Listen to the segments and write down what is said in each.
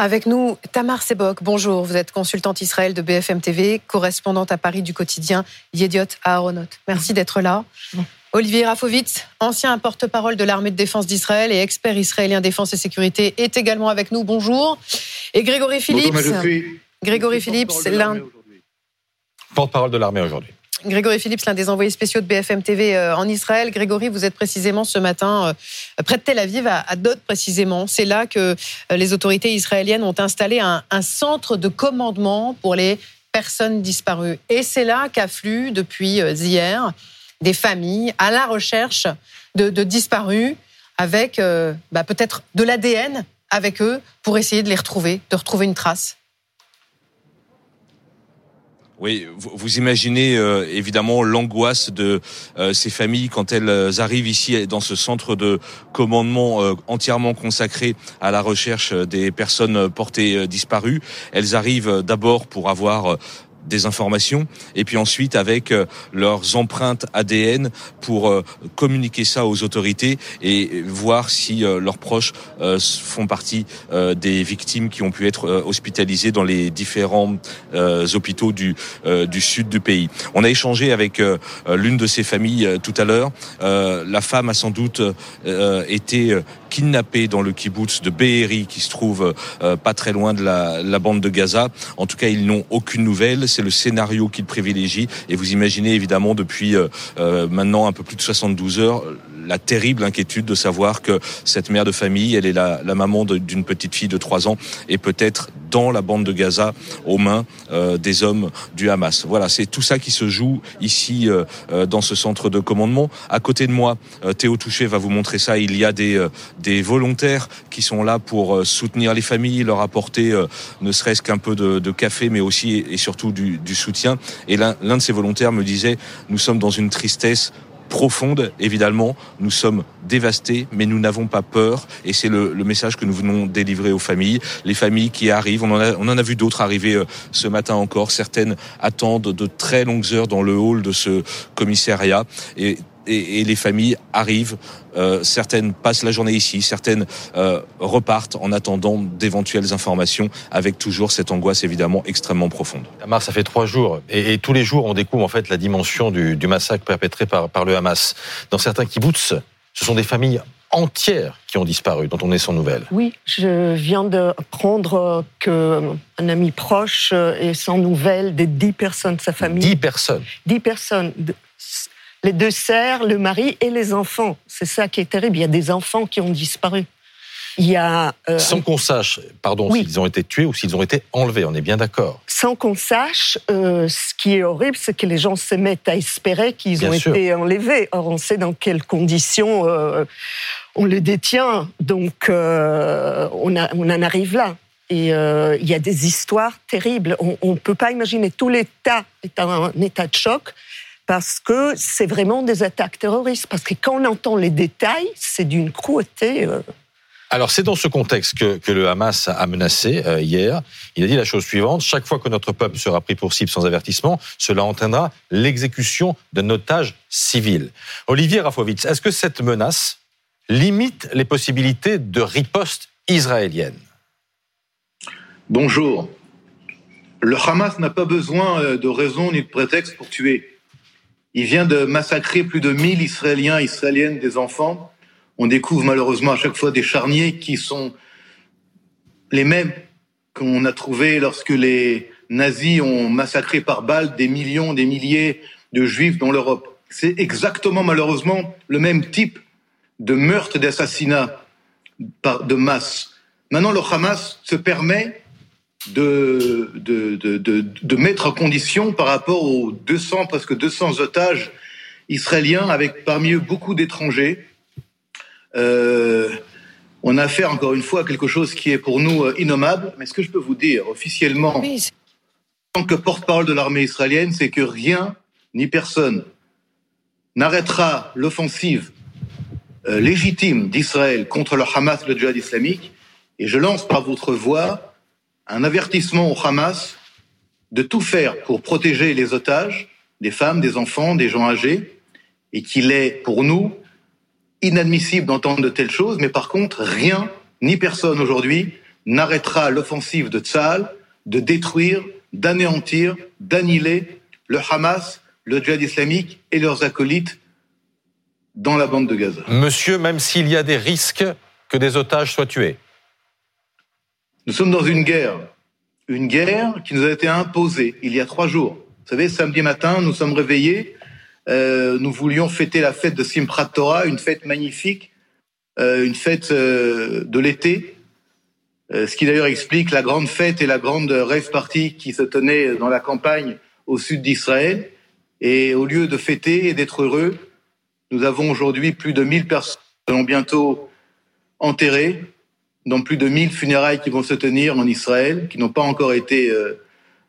Avec nous, Tamar Sebok. Bonjour, vous êtes consultante Israël de BFM TV, correspondante à Paris du quotidien Yediot à Aronot. Merci d'être là. Olivier Rafovitz, ancien porte-parole de l'armée de défense d'Israël et expert israélien défense et sécurité, est également avec nous. Bonjour. Et Grégory Phillips. Grégory Phillips, l'un. Porte-parole de l'armée aujourd'hui. Grégory Phillips, l'un des envoyés spéciaux de BFM TV euh, en Israël. Grégory, vous êtes précisément ce matin euh, près de Tel Aviv, à Dod précisément. C'est là que euh, les autorités israéliennes ont installé un, centre de commandement pour les personnes disparues. Et c'est là qu'affluent depuis hier des familles à la recherche de, disparus avec bah, peut-être de l'ADN avec eux pour essayer de les retrouver, de retrouver une trace. Oui, vous, imaginez euh, évidemment l'angoisse de euh, ces familles quand elles arrivent ici dans ce centre de commandement euh, entièrement consacré à la recherche des personnes portées disparues. Elles arrivent d'abord pour avoir des informations et puis ensuite avec euh, leurs empreintes ADN pour euh, communiquer ça aux autorités et voir si euh, leurs proches font partie des victimes qui ont pu être hospitalisées dans les différents hôpitaux du sud du pays. On a échangé avec l'une de ces familles tout à l'heure. La femme a sans doute été kidnappée dans le kibbutz de Be'eri qui se trouve pas très loin de la bande de Gaza. En tout cas, ils n'ont aucune nouvelle c'est le scénario qu'il privilégie. Et vous imaginez évidemment depuis euh, euh, maintenant un peu plus de 72 heures la terrible inquiétude de savoir que cette mère de famille, elle est la, maman d'une petite fille de 3 ans et peut-être dans la bande de Gaza aux mains euh, des hommes du Hamas. Voilà, c'est tout ça qui se joue ici dans ce centre de commandement. À côté de moi, Théo Touché va vous montrer ça. Il y a des, volontaires qui sont là pour soutenir les familles, leur apporter ne serait-ce qu'un peu de, café, mais aussi et surtout du soutien. Et l'un de ces volontaires me disait, nous sommes dans une tristesse profonde, évidemment. Nous sommes dévastés, mais nous n'avons pas peur. Et c'est le, message que nous venons délivrer aux familles. Les familles qui arrivent, on en a, on en a vu d'autres arriver euh, ce matin encore. Certaines attendent de très longues heures dans le hall de ce commissariat. Et, les familles arrivent. Euh, certaines passent la journée ici, certaines euh, repartent en attendant d'éventuelles informations, avec toujours cette angoisse évidemment extrêmement profonde. Hamas, ça fait trois jours, et, tous les jours on découvre en fait la dimension du, massacre perpétré par, par le Hamas. Dans certains kibbutz, ce sont des familles entières qui ont disparu, dont on est sans nouvelles. Oui, je viens d'apprendre qu'un ami proche est sans nouvelles des dix personnes de sa famille. Dix personnes Dix personnes les deux sœurs, le mari et les enfants. C'est ça qui est terrible. Il y a des enfants qui ont disparu. Il y a, euh, Sans qu'on sache, pardon, s'ils ont été tués ou s'ils ont été enlevés, on est bien d'accord. Sans qu'on sache, euh, ce qui est horrible, c'est que les gens se mettent à espérer qu'ils ont été enlevés. Or, on sait dans quelles conditions euh, on les détient. Donc, on, a, on en arrive là. Et il y a des histoires terribles. On ne peut pas imaginer. Tout l'État est en état de choc parce que c'est vraiment des attaques terroristes. Parce que quand on entend les détails, c'est d'une cruauté. Euh. Alors c'est dans ce contexte que, le Hamas a menacé euh, hier. Il a dit la chose suivante chaque fois que notre peuple sera pris pour cible sans avertissement, cela entraînera l'exécution d'un otage civil. Olivier Rafovitz, est-ce que cette menace limite les possibilités de riposte israélienne? Bonjour. Le Hamas n'a pas besoin euh, de raison ni de prétexte pour tuer. Il vient de massacrer plus de 1000 Israéliens, Israéliennes, des enfants. On découvre malheureusement à chaque fois des charniers qui sont les mêmes qu'on a trouvés lorsque les nazis ont massacré par balles des millions, des milliers de juifs dans l'Europe. C'est exactement malheureusement le même type de meurtre, d'assassinat de masse. Maintenant, le Hamas se permet de, de, de, de, mettre en condition par rapport aux 200, presque 200 otages israéliens, avec parmi eux beaucoup d'étrangers. Euh, on a affaire encore une fois à quelque chose qui est pour nous euh, innommable. Mais ce que je peux vous dire officiellement, en tant que porte-parole de l'armée israélienne, c'est que rien ni personne n'arrêtera l'offensive euh, légitime d'Israël contre le Hamas, le djihad islamique. Et je lance par votre voix un avertissement au Hamas de tout faire pour protéger les otages, des femmes, des enfants, des gens âgés, et qu'il est pour nous inadmissible d'entendre de telles choses, mais par contre, rien ni personne aujourd'hui n'arrêtera l'offensive de Tzal de détruire, d'anéantir, d'annihiler le Hamas, le djihad islamique et leurs acolytes dans la bande de Gaza. Monsieur, même s'il y a des risques que des otages soient tués. Nous sommes dans une guerre, une guerre qui nous a été imposée il y a trois jours. Vous savez, samedi matin, nous sommes réveillés, euh, nous voulions fêter la fête de Simchat Torah, une fête magnifique, euh, une fête euh, de l'été, ce qui d'ailleurs explique la grande fête et la grande rêve party qui se tenait dans la campagne au sud d'Israël. Et au lieu de fêter et d'être heureux, nous avons aujourd'hui plus de 1000 personnes qui seront bientôt enterrées dans plus de 1000 funérailles qui vont se tenir en Israël, qui n'ont pas encore été euh,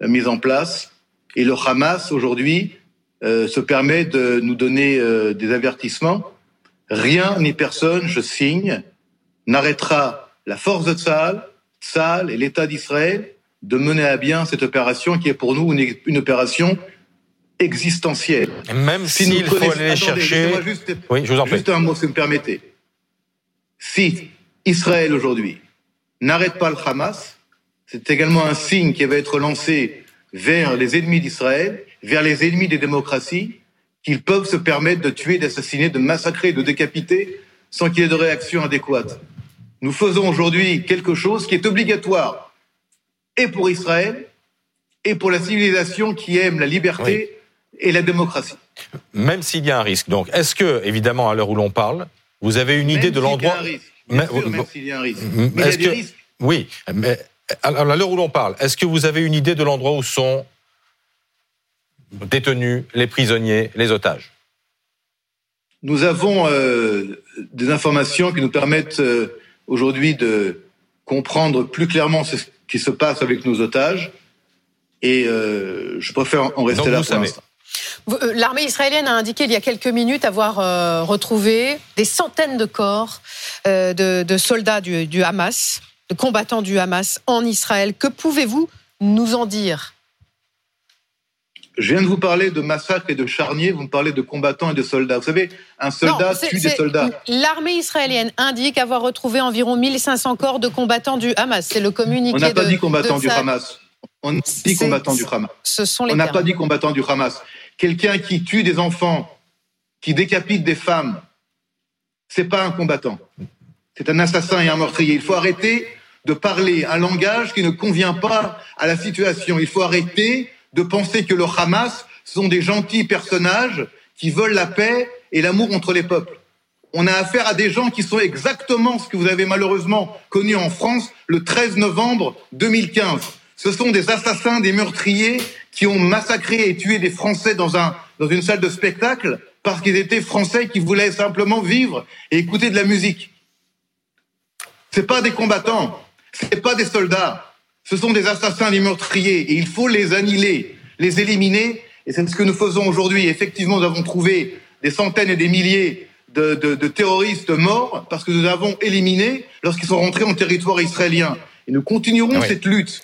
mises en place. Et le Hamas, aujourd'hui, euh, se permet de nous donner euh, des avertissements. Rien ni personne, je signe, n'arrêtera la force de Tzal, Tzal et l'État d'Israël de mener à bien cette opération qui est pour nous une, une opération existentielle. Même s'il si faut aller chercher. Juste, oui, je vous en prie. Juste un mot, si vous me permettez. Si Israël aujourd'hui n'arrête pas le Hamas, c'est également un signe qui va être lancé vers les ennemis d'Israël, vers les ennemis des démocraties, qu'ils peuvent se permettre de tuer, d'assassiner, de massacrer, de décapiter sans qu'il y ait de réaction adéquate. Nous faisons aujourd'hui quelque chose qui est obligatoire et pour Israël et pour la civilisation qui aime la liberté et la démocratie. Même s'il y a un risque. Donc, est-ce que, évidemment, à l'heure où l'on parle, vous avez une idée de l'endroit même s'il y a un risque. Mais il y a des risques. Oui, mais à l'heure où l'on parle, est-ce que vous avez une idée de l'endroit où sont détenus les prisonniers, les otages? Nous avons euh, des informations qui nous permettent euh, aujourd'hui de comprendre plus clairement ce qui se passe avec nos otages. Et euh, je préfère en rester là pour l'instant. Euh, l'armée israélienne a indiqué il y a quelques minutes avoir euh, retrouvé des centaines de corps euh, de, soldats du, Hamas, de combattants du Hamas en Israël. Que pouvez-vous nous en dire? Je viens de vous parler de massacres et de charniers, vous me parlez de combattants et de soldats. Vous savez, un soldat tue des soldats. L'armée israélienne indique avoir retrouvé environ 1500 corps de combattants du Hamas. C'est le communiqué. On n'a pas dit combattants du Hamas. On n'a pas dit combattants du Hamas. Ce sont les On n'a pas dit combattants du Hamas. Quelqu'un qui tue des enfants, qui décapite des femmes, c'est pas un combattant. C'est un assassin et un meurtrier. Il faut arrêter de parler un langage qui ne convient pas à la situation. Il faut arrêter de penser que le Hamas sont des gentils personnages qui veulent la paix et l'amour entre les peuples. On a affaire à des gens qui sont exactement ce que vous avez malheureusement connu en France le 13 novembre 2015. Ce sont des assassins, des meurtriers qui ont massacré et tué des Français dans, un, dans une salle de spectacle parce qu'ils étaient Français qui voulaient simplement vivre et écouter de la musique. C'est pas des combattants, c'est pas des soldats. Ce sont des assassins, des meurtriers, et il faut les annihiler, les éliminer. Et c'est ce que nous faisons aujourd'hui. Effectivement, nous avons trouvé des centaines et des milliers de, de, de terroristes morts parce que nous avons éliminé lorsqu'ils sont rentrés en territoire israélien. Et nous continuerons cette lutte.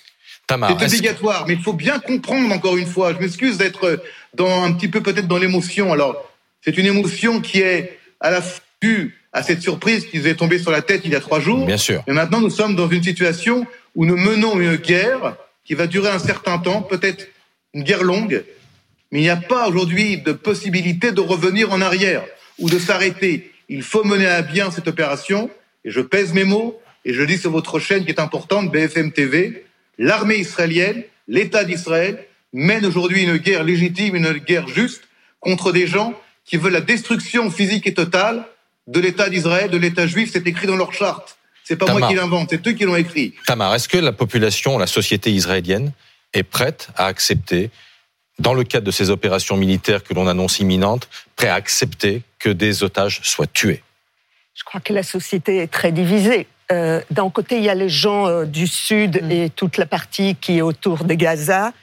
C'est obligatoire, mais il faut bien comprendre encore une fois. Je m'excuse d'être dans un petit peu peut-être dans l'émotion. Alors, c'est une émotion qui est à la vue à cette surprise qui nous est tombée sur la tête il y a trois jours. Bien sûr. Et maintenant, nous sommes dans une situation où nous menons une guerre qui va durer un certain temps, peut-être une guerre longue, mais il n'y a pas aujourd'hui de possibilité de revenir en arrière ou de s'arrêter. Il faut mener à bien cette opération, et je pèse mes mots, et je dis sur votre chaîne qui est importante, BFM TV, l'armée israélienne, l'État d'Israël, mène aujourd'hui une guerre légitime, une guerre juste contre des gens qui veulent la destruction physique et totale de l'État d'Israël, de l'État juif. C'est écrit dans leur charte. C'est pas moi qui l'invente, c'est eux qui l'ont écrit. Tamar, est-ce que la population, la société israélienne est prête à accepter, dans le cadre de ces opérations militaires que l'on annonce imminentes, prêt à accepter que des otages soient tués? Je crois que la société est très divisée. Euh, d'un côté, il y a les gens euh, du Sud mm. et toute la partie qui est autour de Gaza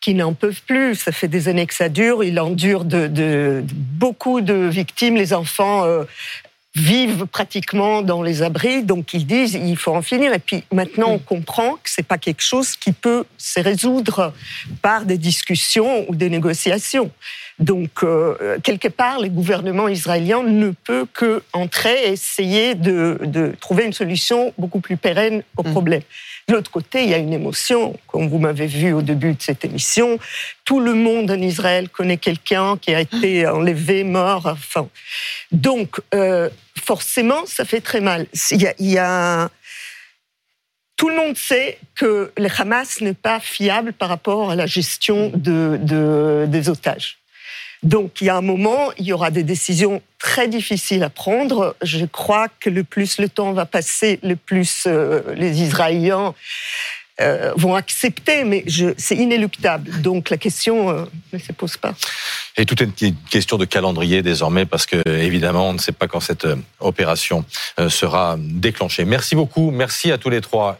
qui n'en peuvent plus. Ça fait des années que ça dure. Il endure de, beaucoup de victimes. Les enfants euh, vivent pratiquement dans les abris, donc ils disent il faut en finir. Et puis maintenant, on comprend que c'est pas quelque chose qui peut se résoudre par des discussions ou des négociations. Donc, euh, quelque part, le gouvernement israélien ne peut que entrer et essayer de, de trouver une solution beaucoup plus pérenne au mm. problème. De l'autre côté, il y a une émotion, comme vous m'avez vu au début de cette émission. Tout le monde en Israël connaît quelqu'un qui a été enlevé, mort. Enfin, donc, euh, forcément, ça fait très mal. Il y a, tout le monde sait que le Hamas n'est pas fiable par rapport à la gestion de, des otages. Donc, il y a un moment, il y aura des décisions très difficiles à prendre. Je crois que le plus le temps va passer, le plus euh, les Israéliens euh, vont accepter, mais c'est inéluctable. Donc, la question euh, ne se pose pas. Et tout est une question de calendrier désormais, parce que évidemment, on ne sait pas quand cette opération sera déclenchée. Merci beaucoup. Merci à tous les trois.